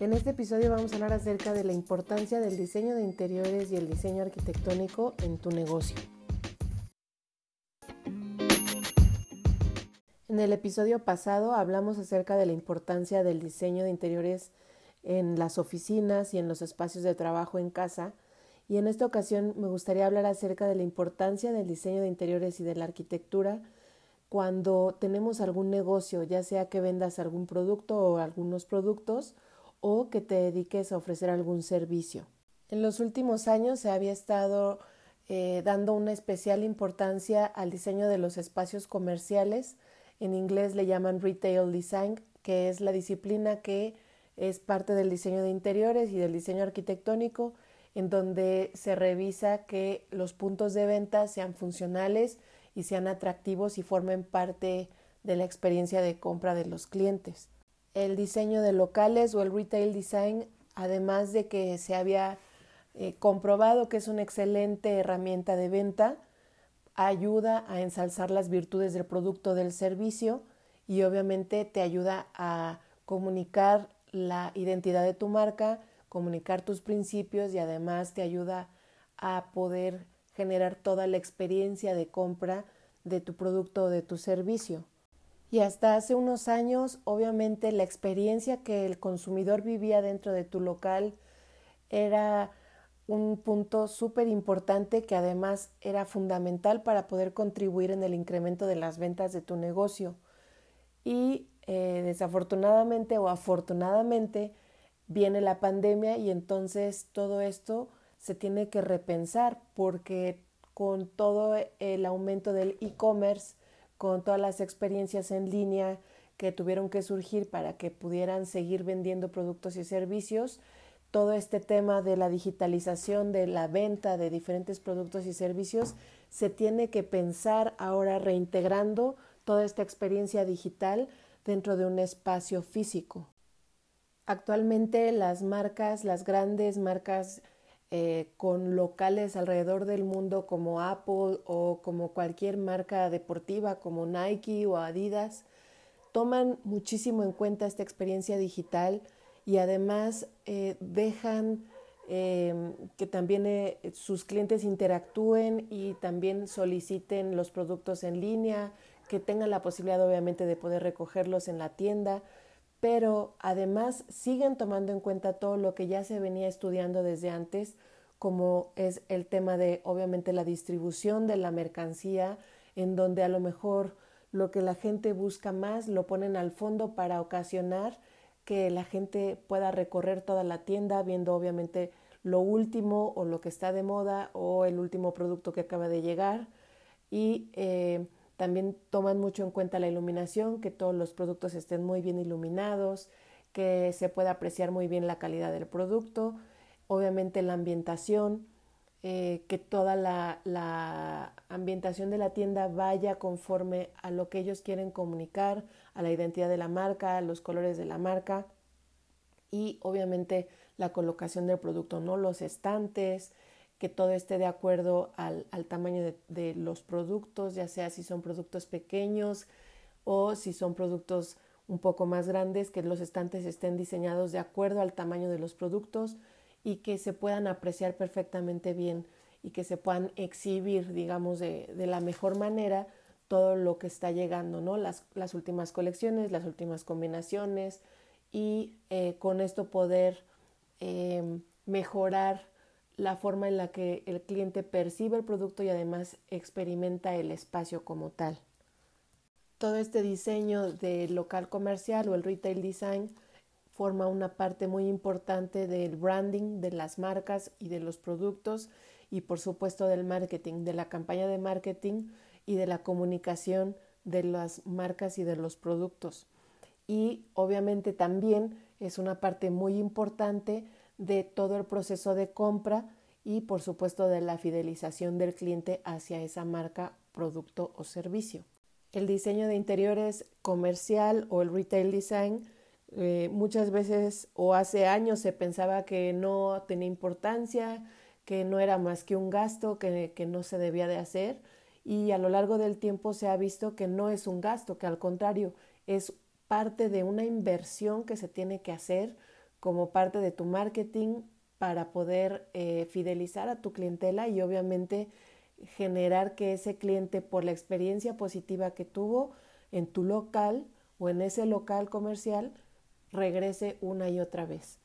En este episodio vamos a hablar acerca de la importancia del diseño de interiores y el diseño arquitectónico en tu negocio. En el episodio pasado hablamos acerca de la importancia del diseño de interiores en las oficinas y en los espacios de trabajo en casa y en esta ocasión me gustaría hablar acerca de la importancia del diseño de interiores y de la arquitectura cuando tenemos algún negocio, ya sea que vendas algún producto o algunos productos o que te dediques a ofrecer algún servicio. En los últimos años se había estado eh, dando una especial importancia al diseño de los espacios comerciales. En inglés le llaman retail design, que es la disciplina que es parte del diseño de interiores y del diseño arquitectónico, en donde se revisa que los puntos de venta sean funcionales y sean atractivos y formen parte de la experiencia de compra de los clientes el diseño de locales o el retail design, además de que se había eh, comprobado que es una excelente herramienta de venta, ayuda a ensalzar las virtudes del producto o del servicio y obviamente te ayuda a comunicar la identidad de tu marca, comunicar tus principios y además te ayuda a poder generar toda la experiencia de compra de tu producto o de tu servicio. Y hasta hace unos años, obviamente, la experiencia que el consumidor vivía dentro de tu local era un punto súper importante que además era fundamental para poder contribuir en el incremento de las ventas de tu negocio. Y eh, desafortunadamente o afortunadamente viene la pandemia y entonces todo esto se tiene que repensar porque con todo el aumento del e-commerce con todas las experiencias en línea que tuvieron que surgir para que pudieran seguir vendiendo productos y servicios, todo este tema de la digitalización de la venta de diferentes productos y servicios se tiene que pensar ahora reintegrando toda esta experiencia digital dentro de un espacio físico. Actualmente las marcas, las grandes marcas eh, con locales alrededor del mundo como Apple o como cualquier marca deportiva como Nike o Adidas, toman muchísimo en cuenta esta experiencia digital y además eh, dejan em, que también eh, sus clientes interactúen y también soliciten los productos en línea, que tengan la posibilidad obviamente de poder recogerlos en la tienda, pero además siguen tomando en cuenta todo lo que ya se venía estudiando desde antes, como es el tema de obviamente la distribución de la mercancía, en donde a lo mejor lo que la gente busca más lo ponen al fondo para ocasionar que la gente pueda recorrer toda la tienda viendo obviamente lo último o lo que está de moda o el último producto que acaba de llegar. Y eh, también toman mucho en cuenta la iluminación, que todos los productos estén muy bien iluminados, que se pueda apreciar muy bien la calidad del producto, obviamente la ambientación, eh, que toda la, la, ambientación de la tienda vaya conforme a lo que ellos quieren comunicar, a la identidad de la marca, a los colores de la marca y obviamente la colocación del producto, ¿no? Los estantes, que todo esté de acuerdo al, tamaño de, los productos, ya sea si son productos pequeños o si son productos un poco más grandes, que los estantes estén diseñados de acuerdo al tamaño de los productos y que se puedan apreciar perfectamente bien y que se puedan exhibir, digamos, de, la mejor manera todo lo que está llegando, ¿no? Las, últimas colecciones, las últimas combinaciones y eh, con esto poder eh, mejorar la forma en la que el cliente percibe el producto y además experimenta el espacio como tal. Todo este diseño del local comercial o el retail design forma una parte muy importante del branding de las marcas y de los productos y por supuesto del marketing, de la campaña de marketing y de la comunicación de las marcas y de los productos. Y obviamente también es una parte muy importante de todo el proceso de compra y por supuesto de la fidelización del cliente hacia esa marca, producto o servicio. El diseño de interiores comercial o el retail design eh, muchas veces o hace años se pensaba que no tenía importancia, que no era más que un gasto, que, que no se debía de hacer y a lo largo del tiempo se ha visto que no es un gasto, que al contrario es parte de una inversión que se tiene que hacer como parte de tu marketing para poder eh, fidelizar a tu clientela y obviamente generar que ese cliente por la experiencia positiva que tuvo en tu local o en ese local comercial regrese una y otra vez.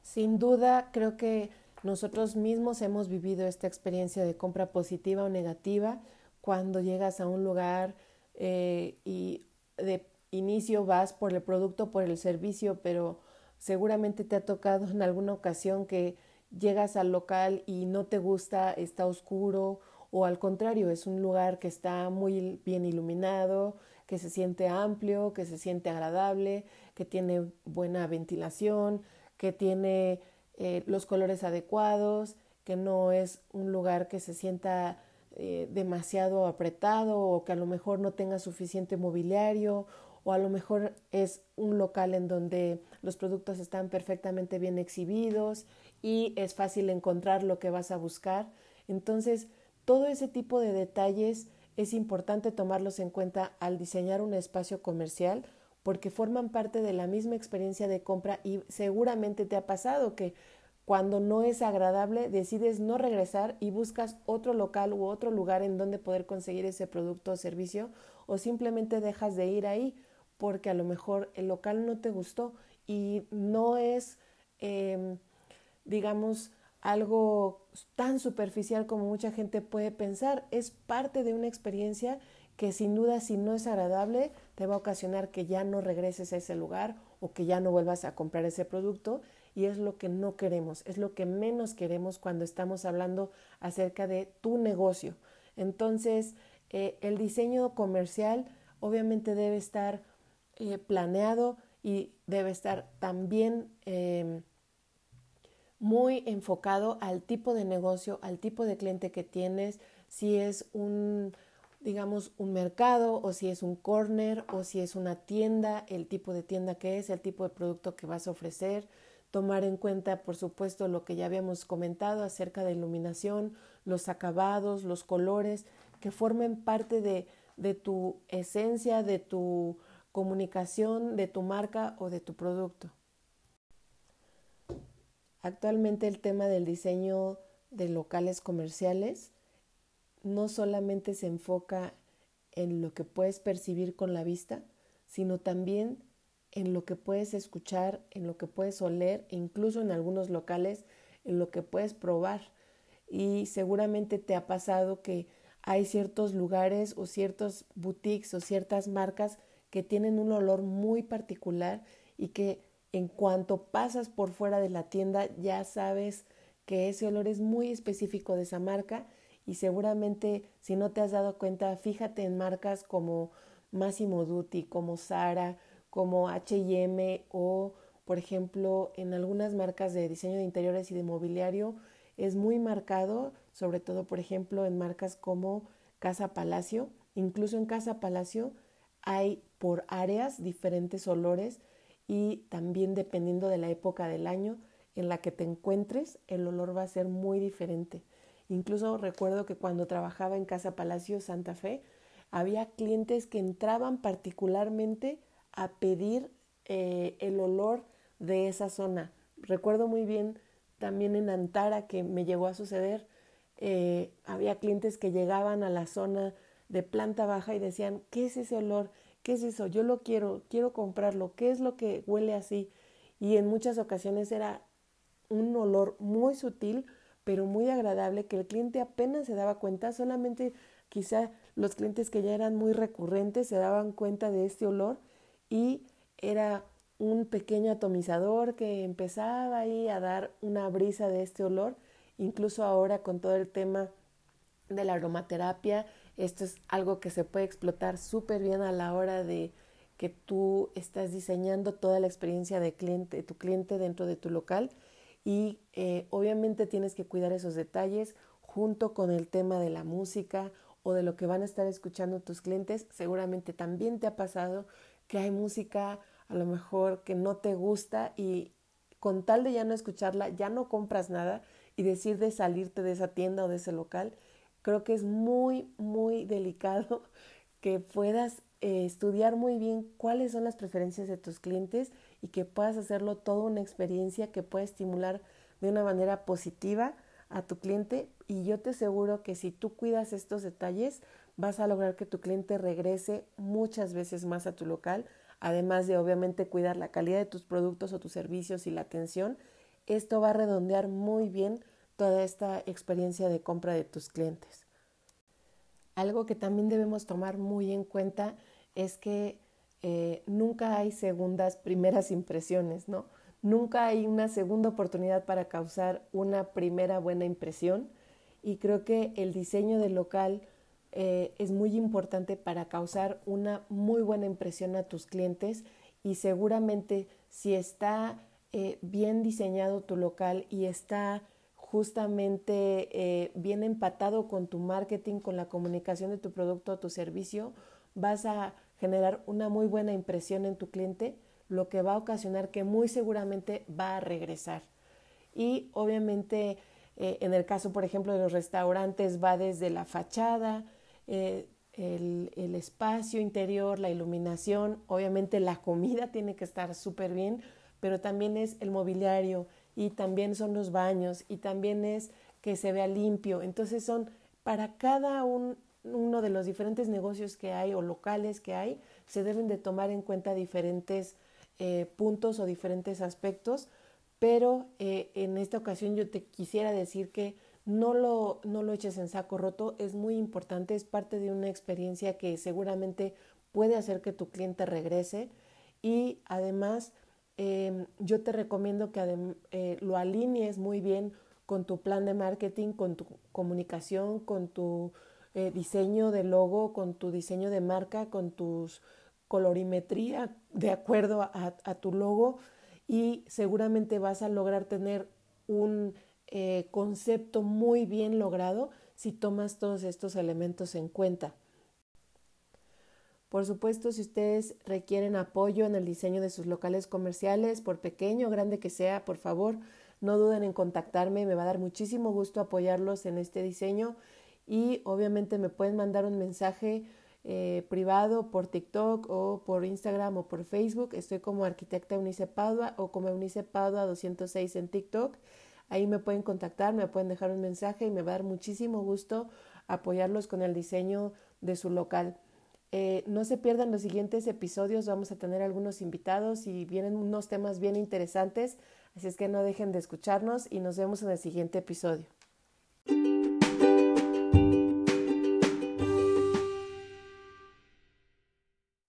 Sin duda, creo que nosotros mismos hemos vivido esta experiencia de compra positiva o negativa cuando llegas a un lugar eh, y de inicio vas por el producto, por el servicio, pero seguramente te ha tocado en alguna ocasión que llegas al local y no te gusta, está oscuro o al contrario, es un lugar que está muy bien iluminado, que se siente amplio, que se siente agradable, que tiene buena ventilación, que tiene eh, los colores adecuados, que no es un lugar que se sienta eh, demasiado apretado o que a lo mejor no tenga suficiente mobiliario o a lo mejor es un local en donde los productos están perfectamente bien exhibidos y es fácil encontrar lo que vas a buscar. Entonces, todo ese tipo de detalles es importante tomarlos en cuenta al diseñar un espacio comercial porque forman parte de la misma experiencia de compra y seguramente te ha pasado que cuando no es agradable decides no regresar y buscas otro local u otro lugar en donde poder conseguir ese producto o servicio o simplemente dejas de ir ahí porque a lo mejor el local no te gustó y no es, em, digamos, algo tan superficial como mucha gente puede pensar. Es parte de una experiencia que sin duda si no es agradable te va a ocasionar que ya no regreses a ese lugar o que ya no vuelvas a comprar ese producto y es lo que no queremos, es lo que menos queremos cuando estamos hablando acerca de tu negocio. Entonces, eh, el diseño comercial obviamente debe estar eh, planeado y debe estar también em, muy enfocado al tipo de negocio, al tipo de cliente que tienes, si es un, digamos, un mercado o si es un corner o si es una tienda, el tipo de tienda que es, el tipo de producto que vas a ofrecer, tomar en cuenta, por supuesto, lo que ya habíamos comentado acerca de iluminación, los acabados, los colores, que formen parte de, de tu esencia, de tu comunicación de tu marca o de tu producto. Actualmente el tema del diseño de locales comerciales no solamente se enfoca en lo que puedes percibir con la vista, sino también en lo que puedes escuchar, en lo que puedes oler e incluso en algunos locales en lo que puedes probar. Y seguramente te ha pasado que hay ciertos lugares o ciertos boutiques o ciertas marcas que tienen un olor muy particular y que en cuanto pasas por fuera de la tienda ya sabes que ese olor es muy específico de esa marca y seguramente si no te has dado cuenta, fíjate en marcas como Massimo Dutti, como Zara, como H&M o por ejemplo en algunas marcas de diseño de interiores y de mobiliario es muy marcado, sobre todo por ejemplo en marcas como Casa Palacio, incluso en Casa Palacio hay por áreas diferentes olores y también dependiendo de la época del año en la que te encuentres, el olor va a ser muy diferente. Incluso recuerdo que cuando trabajaba en Casa Palacio Santa Fe, había clientes que entraban particularmente a pedir eh, el olor de esa zona. Recuerdo muy bien también en Antara que me llegó a suceder, eh, había clientes que llegaban a la zona de planta baja y decían, ¿qué es ese olor? ¿Qué es eso? Yo lo quiero, quiero comprarlo. ¿Qué es lo que huele así? Y en muchas ocasiones era un olor muy sutil, pero muy agradable, que el cliente apenas se daba cuenta, solamente quizá los clientes que ya eran muy recurrentes se daban cuenta de este olor y era un pequeño atomizador que empezaba ahí a dar una brisa de este olor, incluso ahora con todo el tema de la aromaterapia esto es algo que se puede explotar súper bien a la hora de que tú estás diseñando toda la experiencia de cliente, tu cliente dentro de tu local y eh, obviamente tienes que cuidar esos detalles junto con el tema de la música o de lo que van a estar escuchando tus clientes. Seguramente también te ha pasado que hay música a lo mejor que no te gusta y con tal de ya no escucharla, ya no compras nada y decir de salirte de esa tienda o de ese local creo que es muy, muy delicado que puedas eh, estudiar muy bien cuáles son las preferencias de tus clientes y que puedas hacerlo toda una experiencia que pueda estimular de una manera positiva a tu cliente y yo te aseguro que si tú cuidas estos detalles vas a lograr que tu cliente regrese muchas veces más a tu local, además de obviamente cuidar la calidad de tus productos o tus servicios y la atención. Esto va a redondear muy bien toda esta experiencia de compra de tus clientes. Algo que también debemos tomar muy en cuenta es que eh, nunca hay segundas, primeras impresiones, ¿no? Nunca hay una segunda oportunidad para causar una primera buena impresión y creo que el diseño del local eh, es muy importante para causar una muy buena impresión a tus clientes y seguramente si está eh, bien diseñado tu local y está justamente eh, bien empatado con tu marketing, con la comunicación de tu producto o tu servicio, vas a generar una muy buena impresión en tu cliente lo que va a ocasionar que muy seguramente va a regresar. Y obviamente eh, en el caso, por ejemplo, de los restaurantes va desde la fachada, eh, el, el, espacio interior, la iluminación, obviamente la comida tiene que estar súper bien, pero también es el mobiliario y también son los baños y también es que se vea limpio. Entonces son para cada un, uno de los diferentes negocios que hay o locales que hay, se deben de tomar en cuenta diferentes eh, puntos o diferentes aspectos, pero eh, en esta ocasión yo te quisiera decir que no lo, no lo eches en saco roto, es muy importante, es parte de una experiencia que seguramente puede hacer que tu cliente regrese. Y además em, yo te recomiendo que eh, lo alinees muy bien con tu plan de marketing, con tu comunicación, con tu diseño de logo, con tu diseño de marca, con tus colorimetría de acuerdo a, tu logo y seguramente vas a lograr tener un eh, concepto muy bien logrado si tomas todos estos elementos en cuenta. Por supuesto, si ustedes requieren apoyo en el diseño de sus locales comerciales, por pequeño o grande que sea, por favor, no duden en contactarme, me va a dar muchísimo gusto apoyarlos en este diseño y obviamente me pueden mandar un mensaje eh, privado por TikTok o por Instagram o por Facebook. Estoy como arquitecta Eunice Padua o como Eunice Padua 206 en TikTok. Ahí me pueden contactar, me pueden dejar un mensaje y me va a dar muchísimo gusto apoyarlos con el diseño de su local. Eh, no se pierdan los siguientes episodios, vamos a tener algunos invitados y vienen unos temas bien interesantes, así es que no dejen de escucharnos y nos vemos en el siguiente episodio.